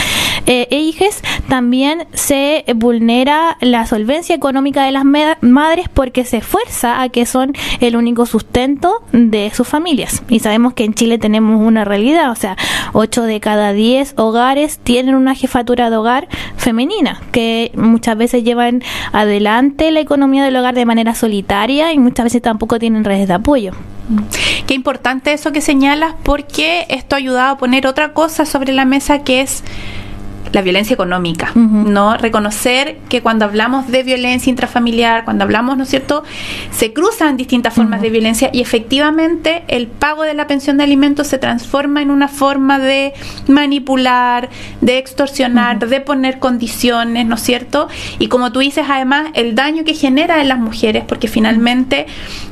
eh, e hijes, también se vulnera la solvencia económica de las madres porque se fuerza a que son el único sustento de sus familias. Y sabemos que en Chile tenemos una realidad, o sea, 8 de cada 10 hogares tienen una jefatura de hogar femenina, que muchas veces llevan adelante la economía del hogar de manera solitaria y muchas veces tampoco tienen redes de apoyo. Qué importante eso que señalas porque esto ha ayudado a poner otra cosa sobre la mesa que es la violencia económica, ¿no? Reconocer que cuando hablamos de violencia intrafamiliar, cuando hablamos, ¿no es cierto?, se cruzan distintas formas de violencia y efectivamente el pago de la pensión de alimentos se transforma en una forma de manipular, de extorsionar, de poner condiciones, ¿no es cierto? Y como tú dices, además, el daño que genera en las mujeres, porque finalmente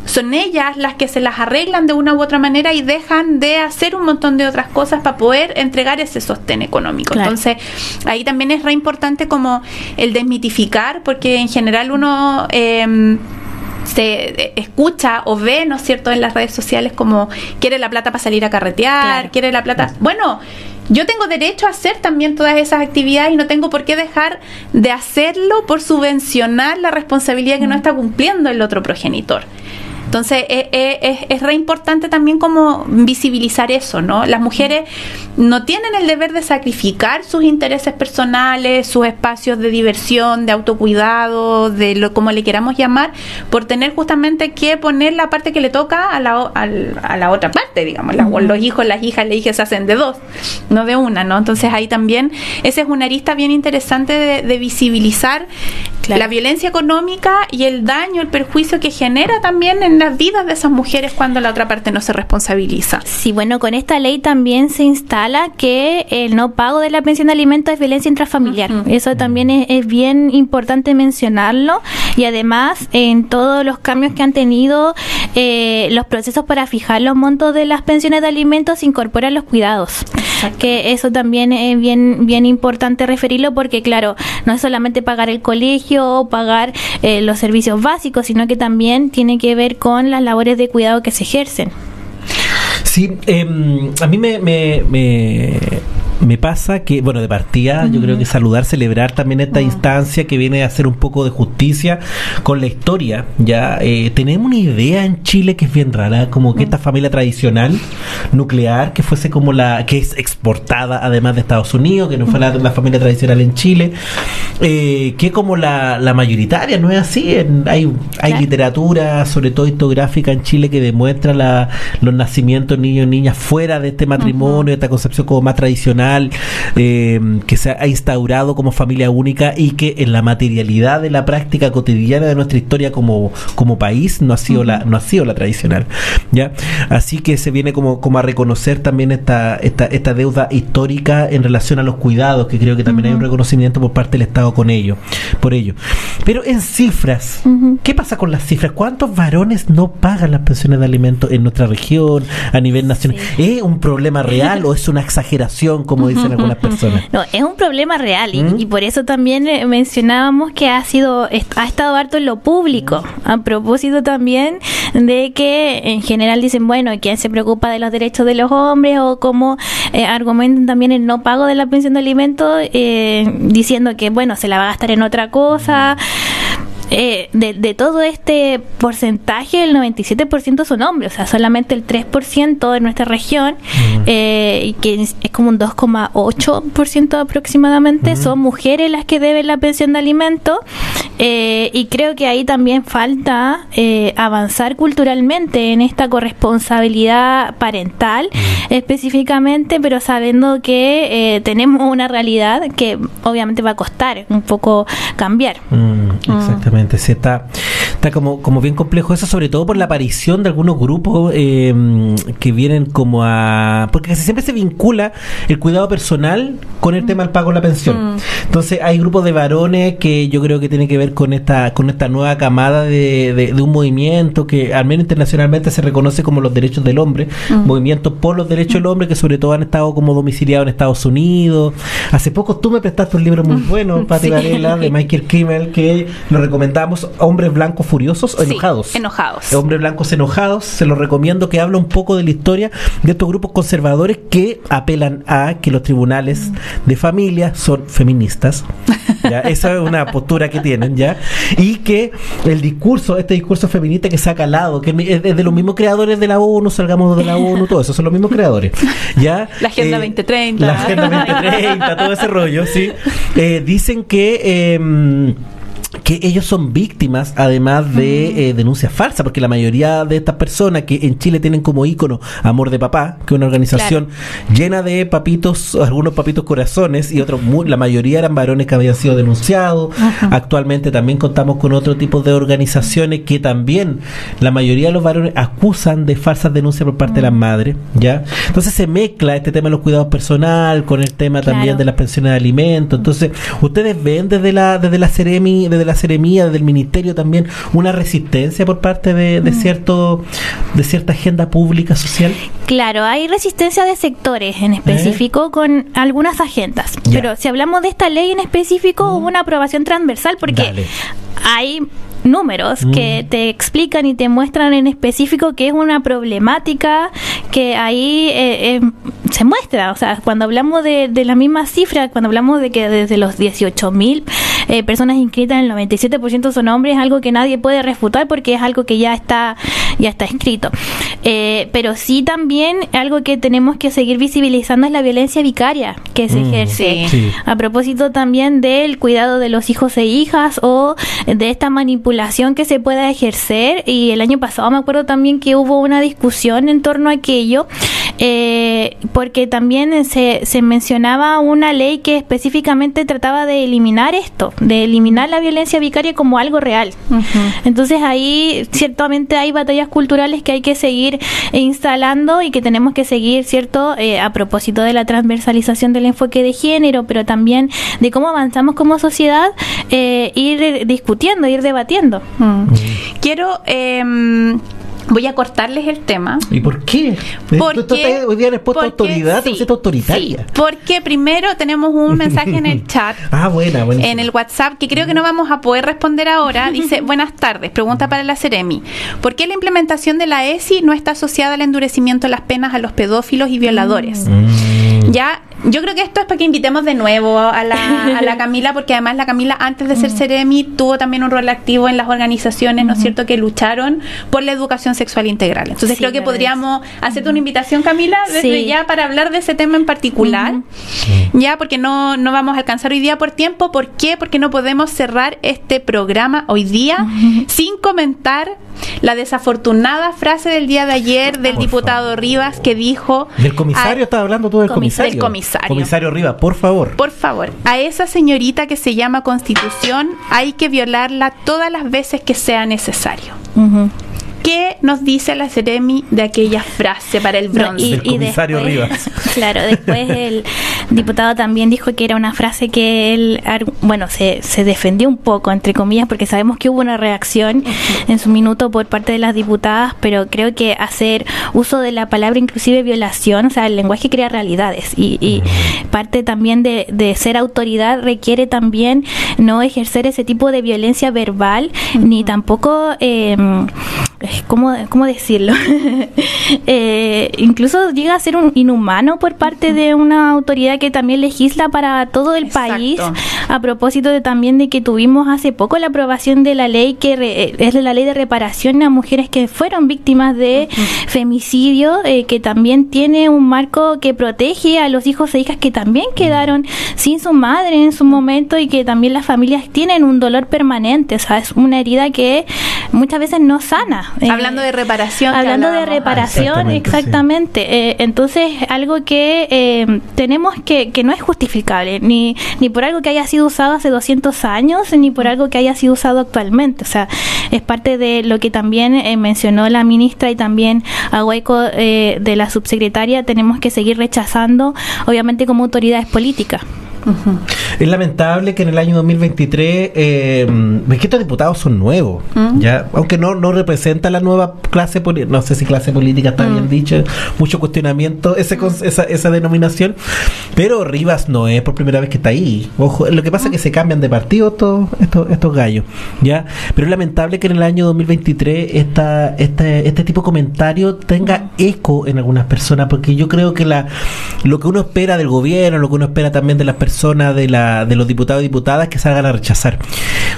son ellas las que se las arreglan de una u otra manera y dejan de hacer un montón de otras cosas para poder entregar ese sostén económico. Entonces, ahí también es re importante como el desmitificar, porque en general uno... Em, se escucha o ve, ¿no es cierto?, en las redes sociales como quiere la plata para salir a carretear, quiere la plata. Bueno, yo tengo derecho a hacer también todas esas actividades y no tengo por qué dejar de hacerlo por subvencionar la responsabilidad que no mm. está cumpliendo el otro progenitor. Entonces es, es, es, re importante también como visibilizar eso, ¿no? Las mujeres no tienen el deber de sacrificar sus intereses personales, sus espacios de diversión, de autocuidado, de lo como le queramos llamar, por tener justamente que poner la parte que le toca a la, a, la otra parte, digamos. Los hijos, las hijas, las hijas se hacen de dos, no de una, ¿no? Entonces ahí también, esa es una arista bien interesante de, visibilizar la violencia económica y el daño, el perjuicio que genera también en las vidas de esas mujeres cuando la otra parte no se responsabiliza. Sí, bueno, con esta ley también se instala que el no pago de la pensión de alimentos es violencia intrafamiliar. Eso también es, bien importante mencionarlo y además en todos los cambios que han tenido eh, los procesos para fijar los montos de las pensiones de alimentos se incorporan los cuidados. Que eso también es bien, bien importante referirlo porque claro, no es solamente pagar el colegio o pagar eh, los servicios básicos, sino que también tiene que ver con las labores de cuidado que se ejercen. Sí, em, a mí me, me, me pasa que, bueno, de partida, yo creo que saludar, celebrar también esta instancia que viene a hacer un poco de justicia con la historia. Ya eh, tenemos una idea en Chile que es bien rara, como que esta familia tradicional nuclear, que fuese como la que es exportada además de Estados Unidos, que no fue la, la familia tradicional en Chile, eh, que como la, la mayoritaria, no es así. En- hay hay Claro. literatura, sobre todo historiográfica en Chile, que demuestra la, los nacimientos de niños y niñas fuera de este matrimonio, esta concepción como más tradicional, eh, que se ha instaurado como familia única y que en la materialidad de la práctica cotidiana de nuestra historia como, como país no ha sido la, no ha sido la tradicional. ¿ya? Así que se viene como, como a reconocer también esta, esta, esta deuda histórica en relación a los cuidados, que creo que también hay un reconocimiento por parte del Estado con ello, por ello. Pero en cifras. ¿qué pasa con las cifras? ¿Cuántos varones no pagan las pensiones de alimentos en nuestra región, a nivel nacional? ¿Es un problema real o es una exageración, como dicen algunas personas? No, es un problema real y, ¿Mm? y por eso también eh, mencionábamos que ha sido ha estado harto en lo público. A propósito también de que en general dicen, bueno, ¿quién se preocupa de los derechos de los hombres? O como eh, argumentan también el no pago de la pensión de alimentos eh, diciendo que, bueno, se la va a gastar en otra cosa. Eh, de, de todo este porcentaje, el 97% son hombres, o sea, solamente el 3% de nuestra región, eh, y que es, es como un 2,8% aproximadamente, son mujeres las que deben la pensión de alimentos, eh, y creo que ahí también falta eh, avanzar culturalmente en esta corresponsabilidad parental específicamente, pero sabiendo que eh, tenemos una realidad que obviamente va a costar un poco cambiar. Mm, exactamente, sí, está, está como, como bien complejo eso, sobre todo por la aparición de algunos grupos eh, que vienen como a... Porque casi siempre se vincula el cuidado personal con el tema del pago de la pensión. Entonces hay grupos de varones que yo creo que tienen que ver con esta con esta nueva camada de, de- de un movimiento que al menos internacionalmente se reconoce como los derechos del hombre, movimientos por los derechos del hombre que sobre todo han estado como domiciliados en Estados Unidos. Hace poco tú me prestaste un libro muy bueno, Pati Sí. Varela, de Michael Kimmel, que lo recomendamos, Hombres Blancos Furiosos o Sí, Enojados. enojados. Hombres Blancos Enojados, se lo recomiendo que habla un poco de la historia de estos grupos conservadores que apelan a que los tribunales de familia son feministas. ¿ya? Esa es una postura que tienen, ¿ya? Y que el discurso, este discurso feminista que se ha calado, que es de los mismos creadores de la ONU, salgamos de la ONU, todo eso, son los mismos creadores, ¿ya? La Agenda 2030. La Agenda 2030, todo ese rollo, sí. Eh, dicen que... eh, que ellos son víctimas además de eh, denuncias falsas, porque la mayoría de estas personas que en Chile tienen como ícono Amor de Papá, que es una organización llena de papitos, algunos papitos corazones y otros, mu- la mayoría eran varones que habían sido denunciados. Actualmente también contamos con otro tipo de organizaciones que también la mayoría de los varones acusan de falsas denuncias por parte de las madres, ¿ya? Entonces se mezcla este tema de los cuidados personal con el tema también de las pensiones de alimentos. Entonces, ustedes ven desde la desde la Ceremi, desde la Seremía, desde el ministerio también una resistencia por parte de, Mm. de cierto de cierta agenda pública social. Claro, hay resistencia de sectores en específico con algunas agendas. Ya. Pero si hablamos de esta ley en específico, hubo una aprobación transversal porque Dale. hay números Mm. que te explican y te muestran en específico que es una problemática que ahí eh, eh, se muestra. O sea, cuando hablamos de, de la misma cifra, cuando hablamos de que desde los 18 mil eh, personas inscritas, el 97% son hombres, es algo que nadie puede refutar porque es algo que ya está, ya está escrito. Eh, pero sí también algo que tenemos que seguir visibilizando es la violencia vicaria que se Mm. ejerce. Sí. A propósito también del cuidado de los hijos e hijas o de esta manipulación que se pueda ejercer. Y el año pasado me acuerdo también que hubo una discusión en torno a aquello, eh, porque también se, se mencionaba una ley que específicamente trataba de eliminar esto, de eliminar la violencia vicaria como algo real. Entonces ahí ciertamente hay batallas culturales que hay que seguir instalando y que tenemos que seguir, ¿cierto? Eh, a propósito de la transversalización del enfoque de género, pero también de cómo avanzamos como sociedad, eh, ir discutiendo, ir debatiendo. Mm. Quiero. em, voy a cortarles el tema. ¿Y por qué? Porque, Tú- tú estás hoy día eres puesto porque autoridad, sí, autoritaria. sí, porque primero tenemos un mensaje en el chat. Ah, buena, buena. En el WhatsApp, que creo que no vamos a poder responder ahora, dice, buenas tardes, pregunta para la Ceremi. ¿Por qué la implementación de la ESI no está asociada al endurecimiento de las penas a los pedófilos y violadores? Mm. Ya yo creo que esto es para que invitemos de nuevo a la, a la Camila, porque además la Camila antes de ser Ceremi tuvo también un rol activo en las organizaciones, ¿no es cierto?, que lucharon por la educación sexual integral. Entonces Sí, creo que podríamos hacerte una invitación, Camila, desde Sí. ya para hablar de ese tema en particular, ya porque no, no vamos a alcanzar hoy día por tiempo. ¿Por qué? Porque no podemos cerrar este programa hoy día sin comentar la desafortunada frase del día de ayer del Por diputado favor. Rivas que dijo... Del comisario, a- estaba hablando tú del Comis- comisario. del comisario. Comisario Rivas, por favor. Por favor, a esa señorita que se llama Constitución hay que violarla todas las veces que sea necesario. ¿Qué nos dice la Ceremi de aquella frase para el No, bronce? Del comisario Rivas. Claro, después el diputado también dijo que era una frase que él, bueno, se, se defendió un poco, entre comillas, porque sabemos que hubo una reacción en su minuto por parte de las diputadas, pero creo que hacer uso de la palabra inclusive violación, o sea, el lenguaje crea realidades y, y parte también de, de ser autoridad requiere también no ejercer ese tipo de violencia verbal, ni tampoco... eh, ¿Cómo, cómo decirlo? Eh, incluso llega a ser un inhumano por parte de una autoridad que también legisla para todo el Exacto. país, a propósito de también de que tuvimos hace poco la aprobación de la ley que re- es la ley de reparación a mujeres que fueron víctimas de femicidio, eh, que también tiene un marco que protege a los hijos e hijas que también quedaron sin su madre en su momento y que también las familias tienen un dolor permanente, o sea, es una herida que muchas veces no sana. Eh, Hablando de reparación. Hablando de reparación, Exactamente, exactamente. Eh, entonces, algo que eh, tenemos que, que no es justificable, ni, ni por algo que haya sido usado hace 200 años, ni por algo que haya sido usado actualmente. O sea, es parte de lo que también eh, mencionó la ministra y también a Hueco eh, de la subsecretaria, tenemos que seguir rechazando, obviamente como autoridades políticas. Es lamentable que en el año 2023, eh, estos diputados son nuevos, Mm. ya aunque no, no representa la nueva clase política, no sé si clase política está Mm. bien dicho, mucho cuestionamiento ese, cons- esa, esa denominación, pero Rivas no es por primera vez que está ahí. Ojo, lo que pasa es que se cambian de partido estos, estos, estos gallos, ya, pero es lamentable que en el año 2023 esta, este, este tipo de comentario tenga eco en algunas personas, porque yo creo que la lo que uno espera del gobierno, lo que uno espera también de las personas, de, la, de los diputados y diputadas, que salgan a rechazar.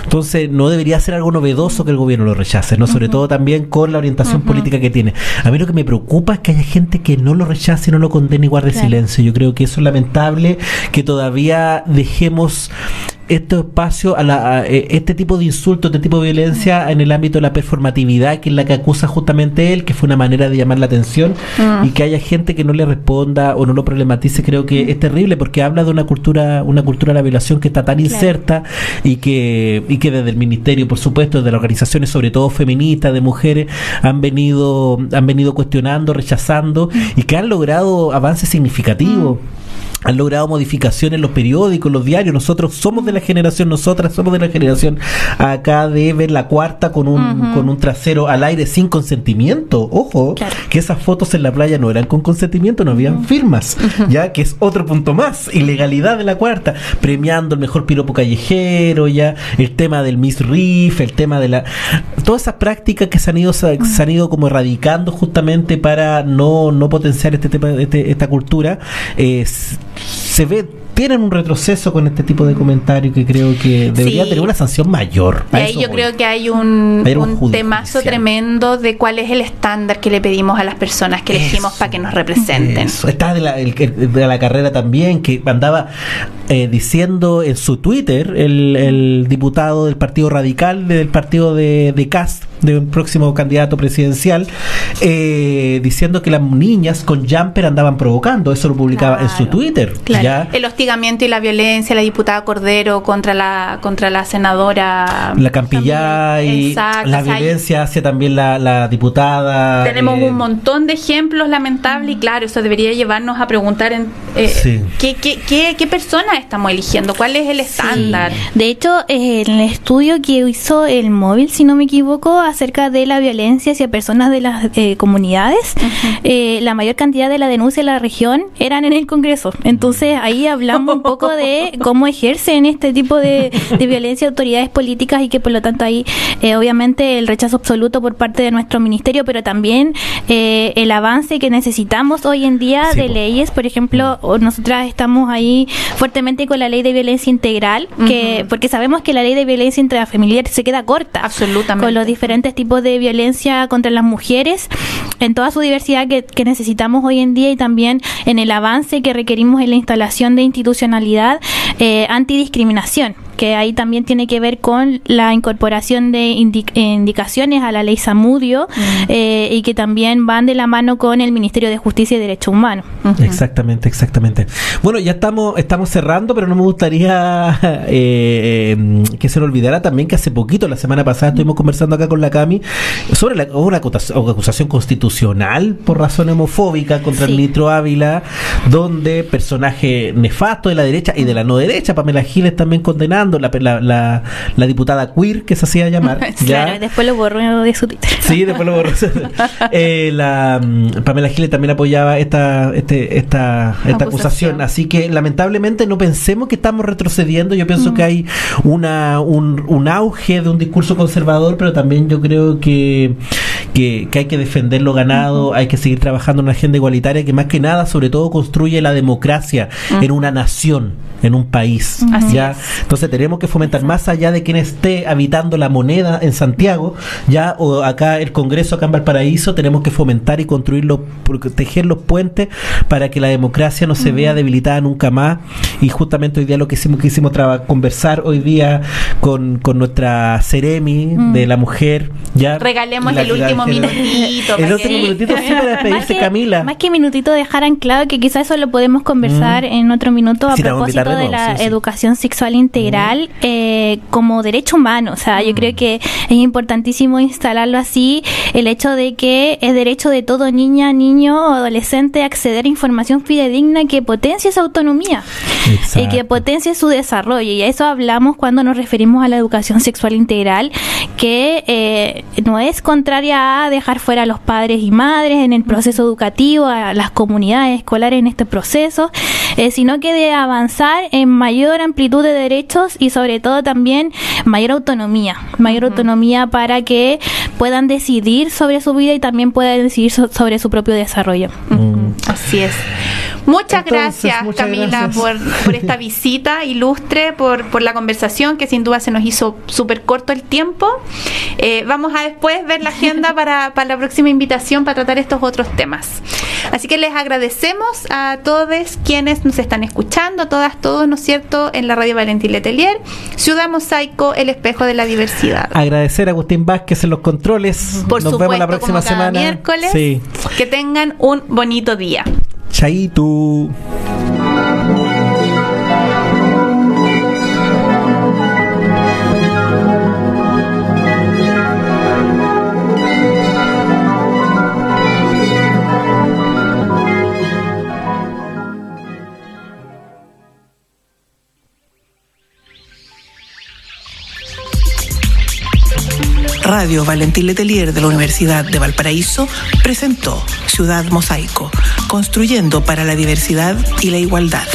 Entonces, no debería ser algo novedoso que el gobierno lo rechace, ¿no? Sobre todo también con la orientación política que tiene. A mí lo que me preocupa es que haya gente que no lo rechace, no lo condene y guarde Claro. silencio. Yo creo que eso es lamentable, que todavía dejemos este espacio a, la, a, eh, este tipo de insultos, este tipo de violencia en el ámbito de la performatividad, que es la que acusa justamente él, que fue una manera de llamar la atención y que haya gente que no le responda o no lo problematice, creo que es terrible porque habla de una cultura, una cultura de la violación que está tan inserta y que y que desde el ministerio, por supuesto, desde las organizaciones, sobre todo feministas, de mujeres, han venido han venido cuestionando, rechazando y que han logrado avances significativos han logrado modificaciones en los periódicos, los diarios. Nosotros somos de la generación, nosotras somos de la generación acá de ver la cuarta con un, con un trasero al aire sin consentimiento. Ojo, Claro. que esas fotos en la playa no eran con consentimiento, no habían firmas, ya que es otro punto más, ilegalidad de la cuarta, premiando el mejor piropo callejero, ya el tema del Miss Riff, el tema de la todas esas prácticas que se han ido se han ido como erradicando justamente para no, no potenciar este tema, este- esta cultura, eh, se ve tienen un retroceso con este tipo de comentarios que creo que debería Sí. tener una sanción mayor. Y ahí yo voy. creo que hay un, judicial. temazo tremendo de cuál es el estándar que le pedimos a las personas que elegimos Eso. para que nos representen. Eso. Está de la, el- el- de la carrera también, que andaba eh, diciendo en su Twitter, el, el diputado del Partido Radical, del partido de, de Cast, de un próximo candidato presidencial, eh, diciendo que las niñas con jumper andaban provocando. Eso lo publicaba en su. Twitter. Claro. ¿ya? El hostigamiento y la violencia, la diputada Cordero contra la contra la senadora La Campillá y Exacto, la violencia hacia también la, la diputada. Tenemos eh, un montón de ejemplos lamentables y claro, eso debería llevarnos a preguntar en, eh, Sí. ¿qué, qué, qué, qué personas estamos eligiendo, cuál es el estándar. De hecho, eh, en el estudio que hizo el móvil, si no me equivoco, acerca de la violencia hacia personas de las eh, comunidades, eh, la mayor cantidad de la denuncia en la región eran en el Congreso. Entonces ahí hablamos un poco de cómo ejercen este tipo de, violencia autoridades políticas y que por lo tanto ahí eh, obviamente el rechazo absoluto por parte de nuestro ministerio, pero también el avance que necesitamos hoy en día de leyes. Por ejemplo, nosotras estamos ahí fuertemente con la ley de violencia integral, que porque sabemos que la ley de violencia intrafamiliar se queda corta. Absolutamente. Con los diferentes tipos de violencia contra las mujeres, en toda su diversidad que, necesitamos hoy en día y también en el avance que requerimos en la instalación de institucionalidad eh, antidiscriminación que ahí también tiene que ver con la incorporación de indicaciones a la ley Samudio mm. eh, y que también van de la mano con el Ministerio de Justicia y Derechos Humanos. Exactamente, exactamente. Bueno, ya estamos, estamos cerrando, pero no me gustaría eh, em, que se nos olvidara también que hace poquito, la semana pasada, estuvimos conversando acá con la Cami sobre la, una acusación constitucional por razón homofóbica contra el ministro Ávila, donde personaje nefasto de la derecha y de la no derecha, Pamela Giles también condenando la, la, la, diputada queer que se hacía llamar. claro, después lo borró de su Twitter. Sí, después lo borró. eh, la, mm, Pamela Giles también apoyaba esta, este, esta, esta acusación. Así que lamentablemente no pensemos que estamos retrocediendo. Yo pienso que hay una, un, un auge de un discurso conservador, pero también yo creo que, que, hay que defender lo ganado, hay que seguir trabajando en una agenda igualitaria que más que nada, sobre todo, construye la democracia en una nación, en un país. ¿ya? Entonces tenemos que fomentar más allá de quien esté habitando la moneda en Santiago, ya o acá el Congreso acá en Valparaíso, tenemos que fomentar y construir proteger los puentes para que la democracia no se vea debilitada nunca más. Y justamente hoy día lo que hicimos, que hicimos conversar hoy día con, con nuestra Ceremi de la mujer. Ya regalemos el último minutito. el último minutito sí para despedirse, Camila. Más que minutito dejar anclado que quizás eso lo podemos conversar en otro minuto a propósito de la educación sexual integral eh, como derecho humano. O sea, yo creo mm. que es importantísimo instalarlo así, el hecho de que es derecho de todo niña, niño o adolescente acceder a información fidedigna que potencie su autonomía y que potencie su desarrollo. Y a eso hablamos cuando nos referimos a la educación sexual integral, que eh, no es contraria a dejar fuera a los padres y madres en el proceso educativo, a las comunidades escolares en este proceso, eh, sino que de avanzar en mayor amplitud de derechos y sobre todo también mayor autonomía, mayor autonomía para que puedan decidir sobre su vida y también puedan decidir sobre su propio desarrollo. Así es. Muchas gracias, Camila, Por, esta visita ilustre, por, por, la conversación, que sin duda se nos hizo súper corto el tiempo. Eh, vamos a después ver la agenda para, para la próxima invitación para tratar estos otros temas. Así que les agradecemos a todos quienes nos están escuchando, todas, todos, ¿no es cierto?, en la radio Valentín Letelier, Ciudad Mosaico, el espejo de la diversidad. Agradecer a Agustín Vázquez en los controles. Por nos vemos la próxima semana. miércoles. Que tengan un bonito día. Chaito. Radio Valentín Letelier de la Universidad de Valparaíso presentó Ciudad Mosaico, construyendo para la diversidad y la igualdad.